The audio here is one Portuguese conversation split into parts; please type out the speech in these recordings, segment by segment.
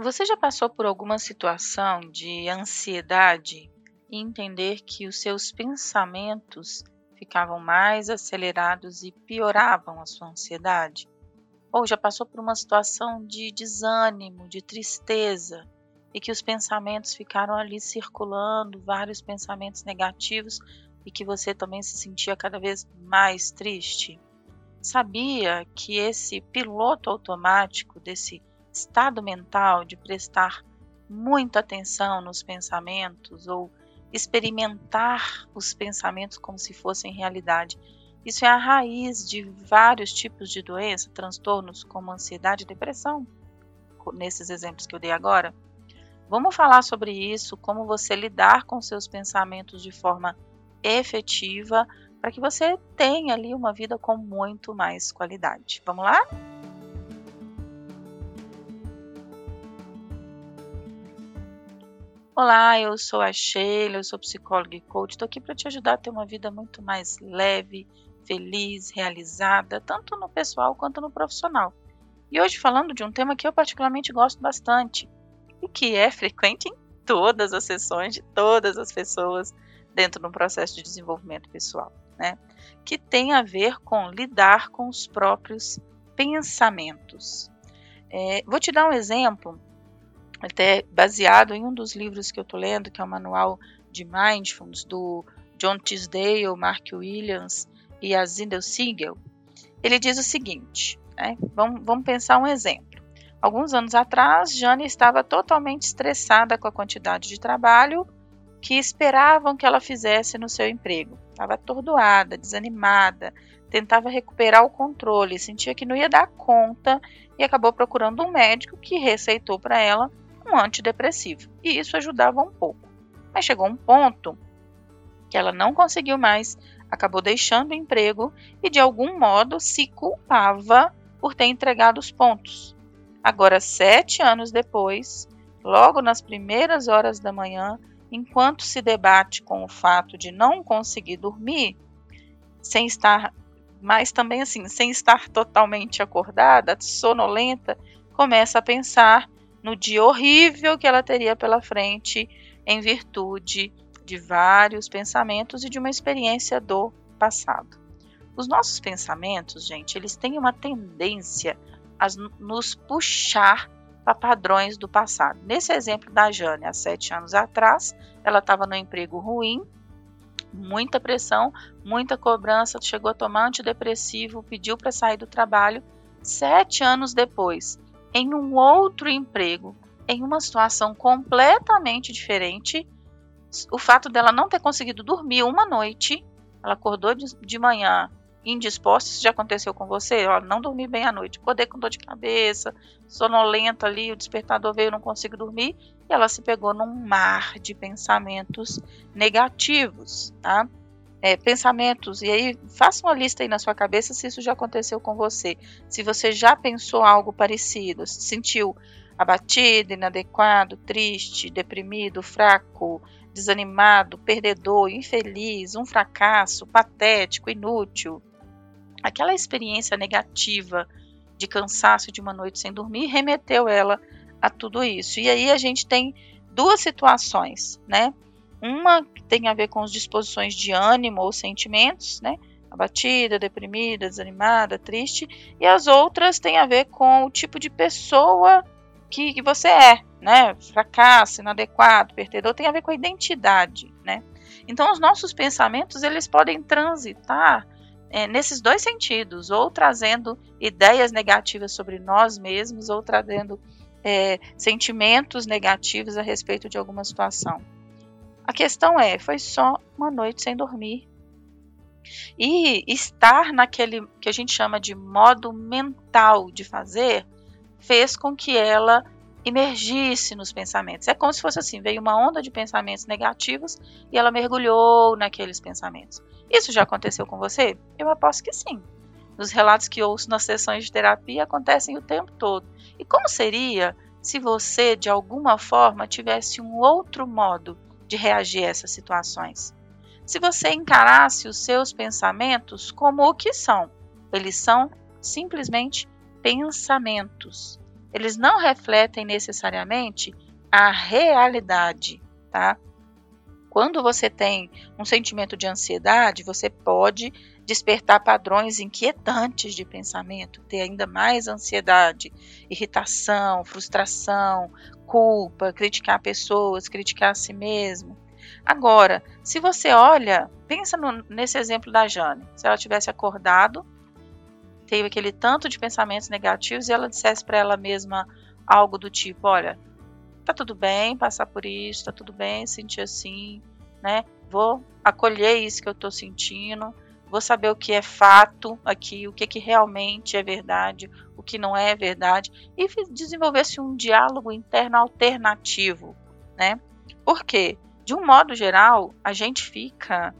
Você já passou por alguma situação de ansiedade e entender que os seus pensamentos ficavam mais acelerados e pioravam a sua ansiedade? Ou já passou por uma situação de desânimo, de tristeza e que os pensamentos ficaram ali circulando, vários pensamentos negativos e que você também se sentia cada vez mais triste? Sabia que esse piloto automático desse estado mental de prestar muita atenção nos pensamentos ou experimentar os pensamentos como se fossem realidade. Isso é a raiz de vários tipos de doença, transtornos como ansiedade e depressão, nesses exemplos que eu dei agora. Vamos falar sobre isso, como você lidar com seus pensamentos de forma efetiva, para que você tenha ali uma vida com muito mais qualidade. Vamos lá? Olá, eu sou a Sheila, eu sou psicóloga e coach. Estou aqui para te ajudar a ter uma vida muito mais leve, feliz, realizada, tanto no pessoal quanto no profissional. E hoje falando de um tema que eu particularmente gosto bastante e que é frequente em todas as sessões de todas as pessoas dentro do processo de desenvolvimento pessoal, né? Que tem a ver com lidar com os próprios pensamentos. É, vou te dar um exemplo até baseado em um dos livros que eu estou lendo, que é o Manual de Mindfulness, do John Tisdale, Mark Williams e Zindel Siegel. Ele diz o seguinte, né? vamos, vamos pensar um exemplo. Alguns anos atrás, Jane estava totalmente estressada com a quantidade de trabalho que esperavam que ela fizesse no seu emprego. Estava atordoada, desanimada, tentava recuperar o controle, sentia que não ia dar conta e acabou procurando um médico que receitou para ela um antidepressivo, e isso ajudava um pouco. Mas chegou um ponto que ela não conseguiu mais, acabou deixando o emprego e de algum modo se culpava por ter entregado os pontos. Agora, sete anos depois, logo nas primeiras horas da manhã, enquanto se debate com o fato de não conseguir dormir, sem estar, mas também assim, sem estar totalmente acordada, sonolenta, começa a pensar no dia horrível que ela teria pela frente em virtude de vários pensamentos e de uma experiência do passado. Os nossos pensamentos, gente, eles têm uma tendência a nos puxar para padrões do passado. Nesse exemplo da Jane, há sete anos atrás, ela estava no emprego ruim, muita pressão, muita cobrança, chegou a tomar antidepressivo, pediu para sair do trabalho. Sete anos depois, em um outro emprego, em uma situação completamente diferente. O fato dela não ter conseguido dormir uma noite, ela acordou de, manhã indisposta, isso já aconteceu com você? Ó, não dormi bem à noite, acordei com dor de cabeça, sonolenta ali, o despertador veio, não consigo dormir, e ela se pegou num mar de pensamentos negativos, tá? É, pensamentos, e aí faça uma lista aí na sua cabeça se isso já aconteceu com você. Se você já pensou algo parecido, se sentiu abatido, inadequado, triste, deprimido, fraco, desanimado, perdedor, infeliz, um fracasso, patético, inútil. Aquela experiência negativa de cansaço de uma noite sem dormir remeteu ela a tudo isso. E aí a gente tem duas situações, né? Uma tem a ver com as disposições de ânimo ou sentimentos, né? Abatida, deprimida, desanimada, triste. E as outras têm a ver com o tipo de pessoa que, que você é, né? Fracasso, inadequado, perdedor, tem a ver com a identidade, né? Então, os nossos pensamentos, eles podem transitar é, nesses dois sentidos, ou trazendo ideias negativas sobre nós mesmos, ou trazendo é, sentimentos negativos a respeito de alguma situação. A questão é, foi só uma noite sem dormir. E estar naquele que a gente chama de modo mental de fazer fez com que ela emergisse nos pensamentos. É como se fosse assim, veio uma onda de pensamentos negativos e ela mergulhou naqueles pensamentos. Isso já aconteceu com você? Eu aposto que sim. Nos relatos que ouço nas sessões de terapia acontecem o tempo todo. E como seria se você, de alguma forma, tivesse um outro modo de reagir a essas situações. Se você encarasse os seus pensamentos como o que são, eles são simplesmente pensamentos. eles não refletem necessariamente a realidade, tá? Quando você tem um sentimento de ansiedade, você pode despertar padrões inquietantes de pensamento, ter ainda mais ansiedade, irritação, frustração, culpa, criticar pessoas, criticar a si mesmo. Agora, se você olha, pensa no, nesse exemplo da Jane. Se ela tivesse acordado, teve aquele tanto de pensamentos negativos e ela dissesse para ela mesma algo do tipo: Olha, tá tudo bem passar por isso, tá tudo bem sentir assim, né? Vou acolher isso que eu tô sentindo, vou saber o que é fato aqui, o que, que realmente é verdade, o que não é verdade, e desenvolver-se um diálogo interno alternativo, né? Por quê? De um modo geral, a gente fica,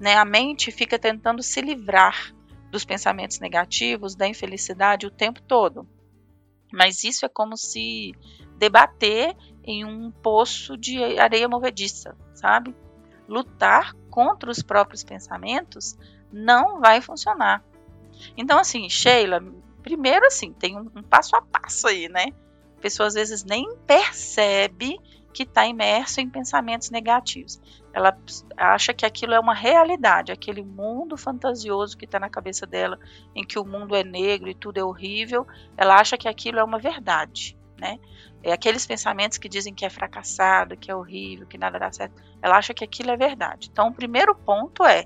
né, a mente fica tentando se livrar dos pensamentos negativos, da infelicidade o tempo todo. Mas isso é como se debater em um poço de areia movediça, sabe? Lutar contra os próprios pensamentos não vai funcionar. Então, assim, Sheila, primeiro assim, tem um, um passo a passo aí, né? A pessoa às vezes nem percebe que está imerso em pensamentos negativos. Ela acha que aquilo é uma realidade, aquele mundo fantasioso que está na cabeça dela, em que o mundo é negro e tudo é horrível, ela acha que aquilo é uma verdade né? É aqueles pensamentos que dizem que é fracassado, que é horrível, que nada dá certo. Ela acha que aquilo é verdade. Então, o primeiro ponto é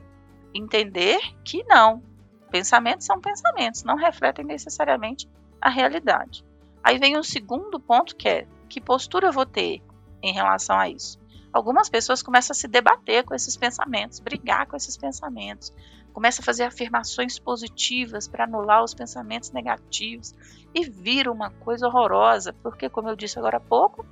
entender que não. Pensamentos são pensamentos, não refletem necessariamente a realidade. Aí vem o segundo ponto que é que postura eu vou ter em relação a isso. Algumas pessoas começam a se debater com esses pensamentos, brigar com esses pensamentos, começa a fazer afirmações positivas para anular os pensamentos negativos e vira uma coisa horrorosa, porque, como eu disse agora há pouco,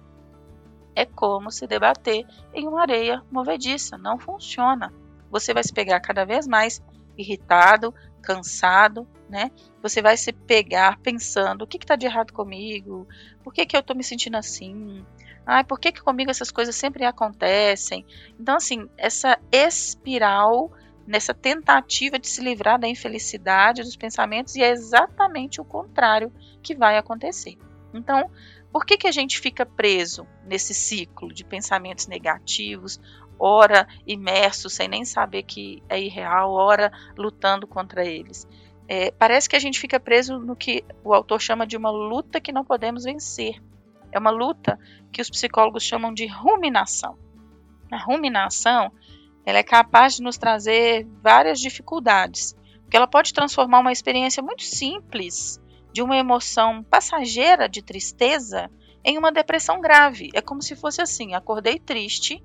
é como se debater em uma areia movediça, não funciona. Você vai se pegar cada vez mais irritado, cansado, né? Você vai se pegar pensando: o que está de errado comigo? Por que, que eu estou me sentindo assim? Ai, por que, que comigo essas coisas sempre acontecem? Então, assim, essa espiral nessa tentativa de se livrar da infelicidade dos pensamentos, e é exatamente o contrário que vai acontecer. Então, por que, que a gente fica preso nesse ciclo de pensamentos negativos, ora imerso sem nem saber que é irreal, ora lutando contra eles? É, parece que a gente fica preso no que o autor chama de uma luta que não podemos vencer. É uma luta que os psicólogos chamam de ruminação. A ruminação ela é capaz de nos trazer várias dificuldades, porque ela pode transformar uma experiência muito simples de uma emoção passageira de tristeza em uma depressão grave. É como se fosse assim: acordei triste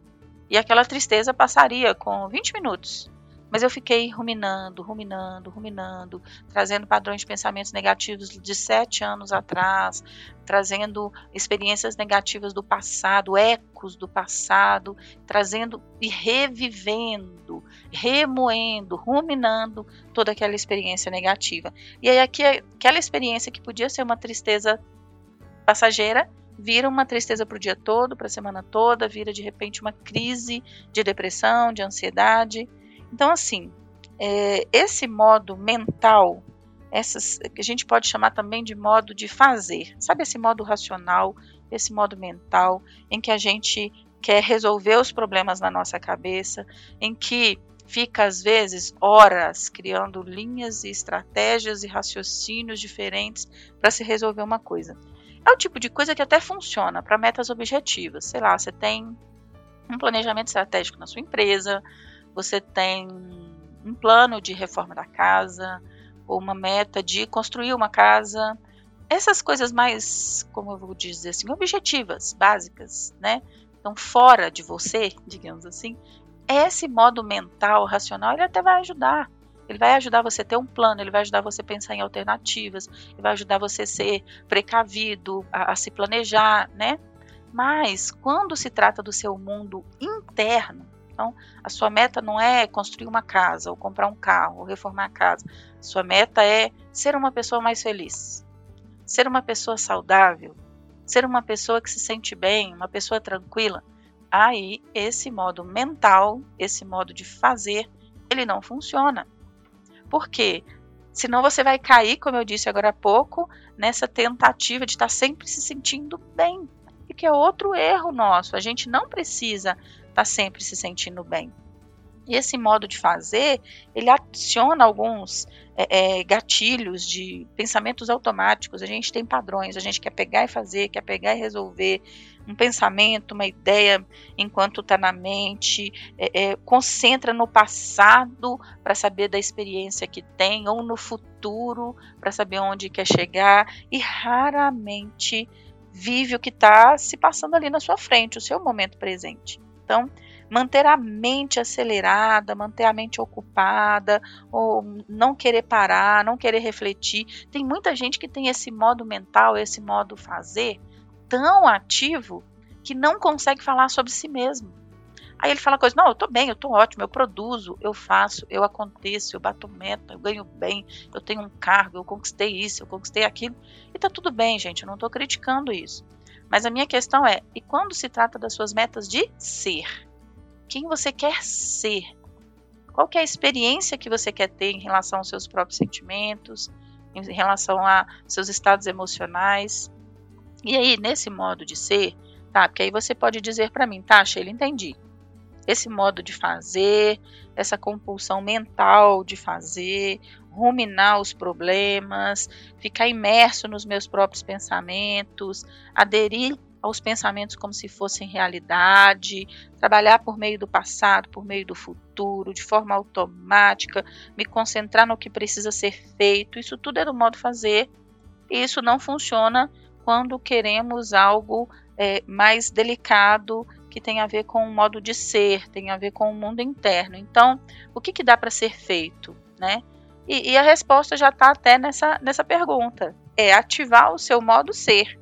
e aquela tristeza passaria com 20 minutos. Mas eu fiquei ruminando, ruminando, ruminando, trazendo padrões de pensamentos negativos de sete anos atrás, trazendo experiências negativas do passado, ecos do passado, trazendo e revivendo, remoendo, ruminando toda aquela experiência negativa. E aí aqui, aquela experiência que podia ser uma tristeza passageira, vira uma tristeza para o dia todo, para a semana toda, vira de repente uma crise de depressão, de ansiedade. Então, assim, é, esse modo mental, essas, que a gente pode chamar também de modo de fazer, sabe esse modo racional, esse modo mental, em que a gente quer resolver os problemas na nossa cabeça, em que fica às vezes horas criando linhas e estratégias e raciocínios diferentes para se resolver uma coisa. É o tipo de coisa que até funciona para metas objetivas. Sei lá, você tem um planejamento estratégico na sua empresa, você tem um plano de reforma da casa, ou uma meta de construir uma casa. Essas coisas mais, como eu vou dizer assim, objetivas, básicas, né? Então, fora de você, digamos assim, esse modo mental, racional, ele até vai ajudar. Ele vai ajudar você a ter um plano, ele vai ajudar você a pensar em alternativas, ele vai ajudar você a ser precavido, a, a se planejar, né? Mas quando se trata do seu mundo interno, então, a sua meta não é construir uma casa, ou comprar um carro, ou reformar a casa. A sua meta é ser uma pessoa mais feliz, ser uma pessoa saudável, ser uma pessoa que se sente bem, uma pessoa tranquila. Aí, esse modo mental, esse modo de fazer, ele não funciona. Por quê? Senão você vai cair, como eu disse agora há pouco, nessa tentativa de estar sempre se sentindo bem. E que é outro erro nosso. A gente não precisa estar sempre se sentindo bem. E esse modo de fazer, ele adiciona alguns é, é, gatilhos de pensamentos automáticos. A gente tem padrões, a gente quer pegar e fazer, quer pegar e resolver um pensamento, uma ideia, enquanto está na mente, é, é, concentra no passado para saber da experiência que tem, ou no futuro para saber onde quer chegar, e raramente vive o que está se passando ali na sua frente, o seu momento presente. Então, manter a mente acelerada, manter a mente ocupada, ou não querer parar, não querer refletir. Tem muita gente que tem esse modo mental, esse modo fazer tão ativo que não consegue falar sobre si mesmo. Aí ele fala coisa, não, eu tô bem, eu tô ótimo, eu produzo, eu faço, eu aconteço, eu bato meta, eu ganho bem, eu tenho um cargo, eu conquistei isso, eu conquistei aquilo. E tá tudo bem, gente, eu não tô criticando isso. Mas a minha questão é, e quando se trata das suas metas de ser? Quem você quer ser. Qual é a experiência que você quer ter em relação aos seus próprios sentimentos, em relação a seus estados emocionais. E aí, nesse modo de ser, tá? Porque aí você pode dizer para mim, tá, Sheila, entendi. Esse modo de fazer, essa compulsão mental de fazer, ruminar os problemas, ficar imerso nos meus próprios pensamentos, aderir aos pensamentos como se fossem realidade, trabalhar por meio do passado, por meio do futuro, de forma automática, me concentrar no que precisa ser feito. Isso tudo é do modo fazer. E isso não funciona quando queremos algo é, mais delicado que tem a ver com o modo de ser, tem a ver com o mundo interno. Então, o que, que dá para ser feito, né? E, e a resposta já está até nessa, nessa pergunta. É ativar o seu modo ser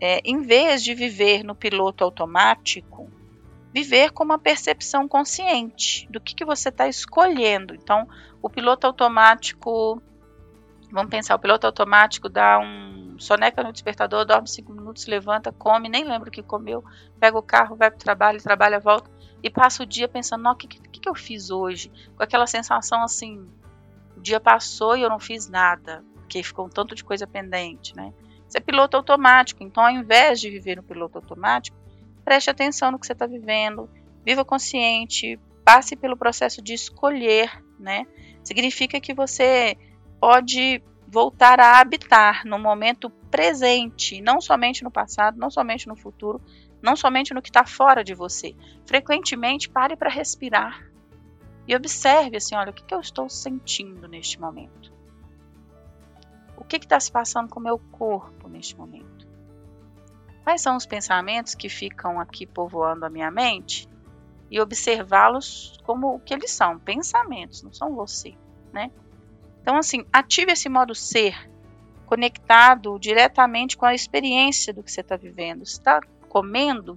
é, em vez de viver no piloto automático, viver com uma percepção consciente do que, que você está escolhendo. Então, o piloto automático, vamos pensar, o piloto automático dá um soneca no despertador, dorme cinco minutos, levanta, come, nem lembra o que comeu, pega o carro, vai para o trabalho, trabalha, volta e passa o dia pensando, o que, que, que eu fiz hoje? Com aquela sensação assim, o dia passou e eu não fiz nada, porque ficou um tanto de coisa pendente, né? Você é piloto automático, então ao invés de viver no piloto automático, preste atenção no que você está vivendo, viva consciente, passe pelo processo de escolher, né? Significa que você pode voltar a habitar no momento presente, não somente no passado, não somente no futuro, não somente no que está fora de você. Frequentemente pare para respirar e observe assim, olha, o que, que eu estou sentindo neste momento que está se passando com o meu corpo neste momento? Quais são os pensamentos que ficam aqui povoando a minha mente? E observá-los como o que eles são, pensamentos, não são você, né? Então, assim, ative esse modo ser, conectado diretamente com a experiência do que você está vivendo. Está comendo,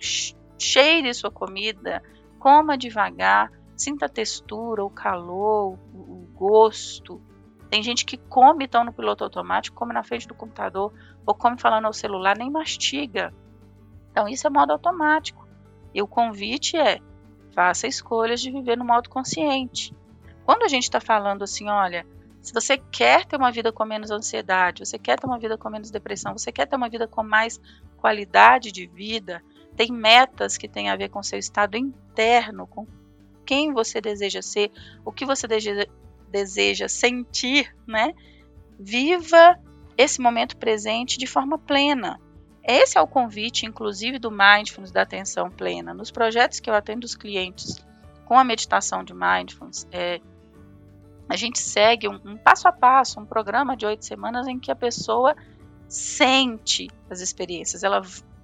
cheire sua comida, coma devagar, sinta a textura, o calor, o gosto, tem gente que come então no piloto automático, come na frente do computador, ou come falando ao celular, nem mastiga. Então isso é modo automático. E o convite é faça escolhas de viver no modo consciente. Quando a gente está falando assim, olha, se você quer ter uma vida com menos ansiedade, você quer ter uma vida com menos depressão, você quer ter uma vida com mais qualidade de vida, tem metas que têm a ver com seu estado interno, com quem você deseja ser, o que você deseja, sentir, né? Viva esse momento presente de forma plena. Esse é o convite, inclusive, do Mindfulness da atenção plena. Nos projetos que eu atendo os clientes com a meditação de Mindfulness, é, a gente segue um, um passo a passo, um programa de oito semanas em que a pessoa sente as experiências, ela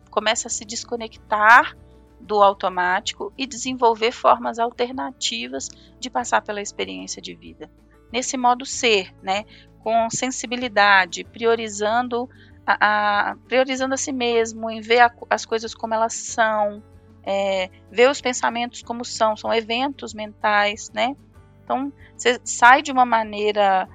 começa a se desconectar do automático e desenvolver formas alternativas de passar pela experiência de vida. Nesse modo ser, né, com sensibilidade, priorizando a, a priorizando a si mesmo, em ver a, as coisas como elas são, é, ver os pensamentos como são, são eventos mentais, né? Então, você sai de uma maneira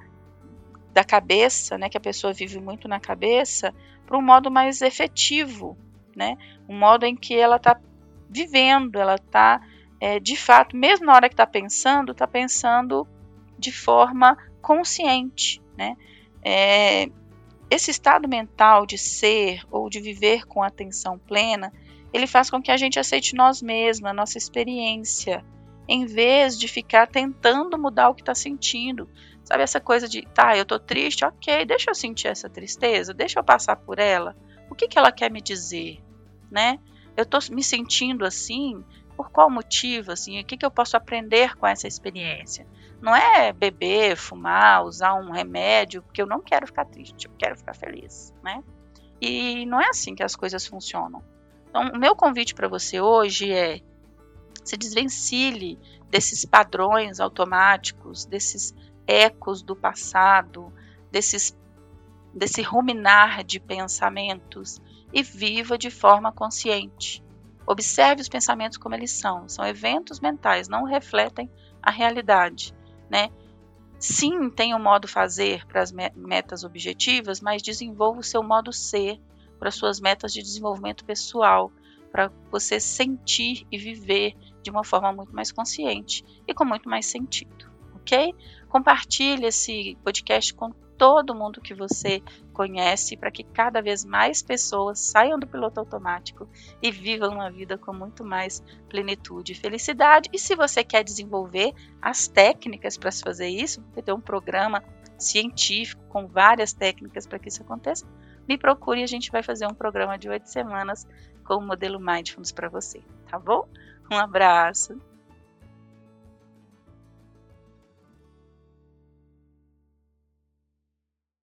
da cabeça, né, que a pessoa vive muito na cabeça, para um modo mais efetivo, né? Um modo em que ela está vivendo, ela está, é, de fato, mesmo na hora que está pensando, está pensando de forma consciente, né? É, esse estado mental de ser ou de viver com atenção plena, ele faz com que a gente aceite nós mesmos, a nossa experiência, em vez de ficar tentando mudar o que está sentindo. Sabe essa coisa de, tá, eu tô triste, ok, deixa eu sentir essa tristeza, deixa eu passar por ela. O que, que ela quer me dizer, né? Eu tô me sentindo assim, por qual motivo, assim, o que, que eu posso aprender com essa experiência? Não é beber, fumar, usar um remédio, porque eu não quero ficar triste, eu quero ficar feliz, né? E não é assim que as coisas funcionam. Então, o meu convite para você hoje é se desvencilhe desses padrões automáticos, desses ecos do passado, desses, desse ruminar de pensamentos e viva de forma consciente. Observe os pensamentos como eles são, são eventos mentais, não refletem a realidade, né? Sim, tem um modo fazer para as metas objetivas, mas desenvolva o seu modo ser para suas metas de desenvolvimento pessoal, para você sentir e viver de uma forma muito mais consciente e com muito mais sentido, ok? Compartilhe esse podcast com todo mundo que você conhece para que cada vez mais pessoas saiam do piloto automático e vivam uma vida com muito mais plenitude e felicidade. E se você quer desenvolver as técnicas para se fazer isso, você tem um programa científico com várias técnicas para que isso aconteça, me procure e a gente vai fazer um programa de oito semanas com o modelo Mindfulness para você, tá bom? Um abraço.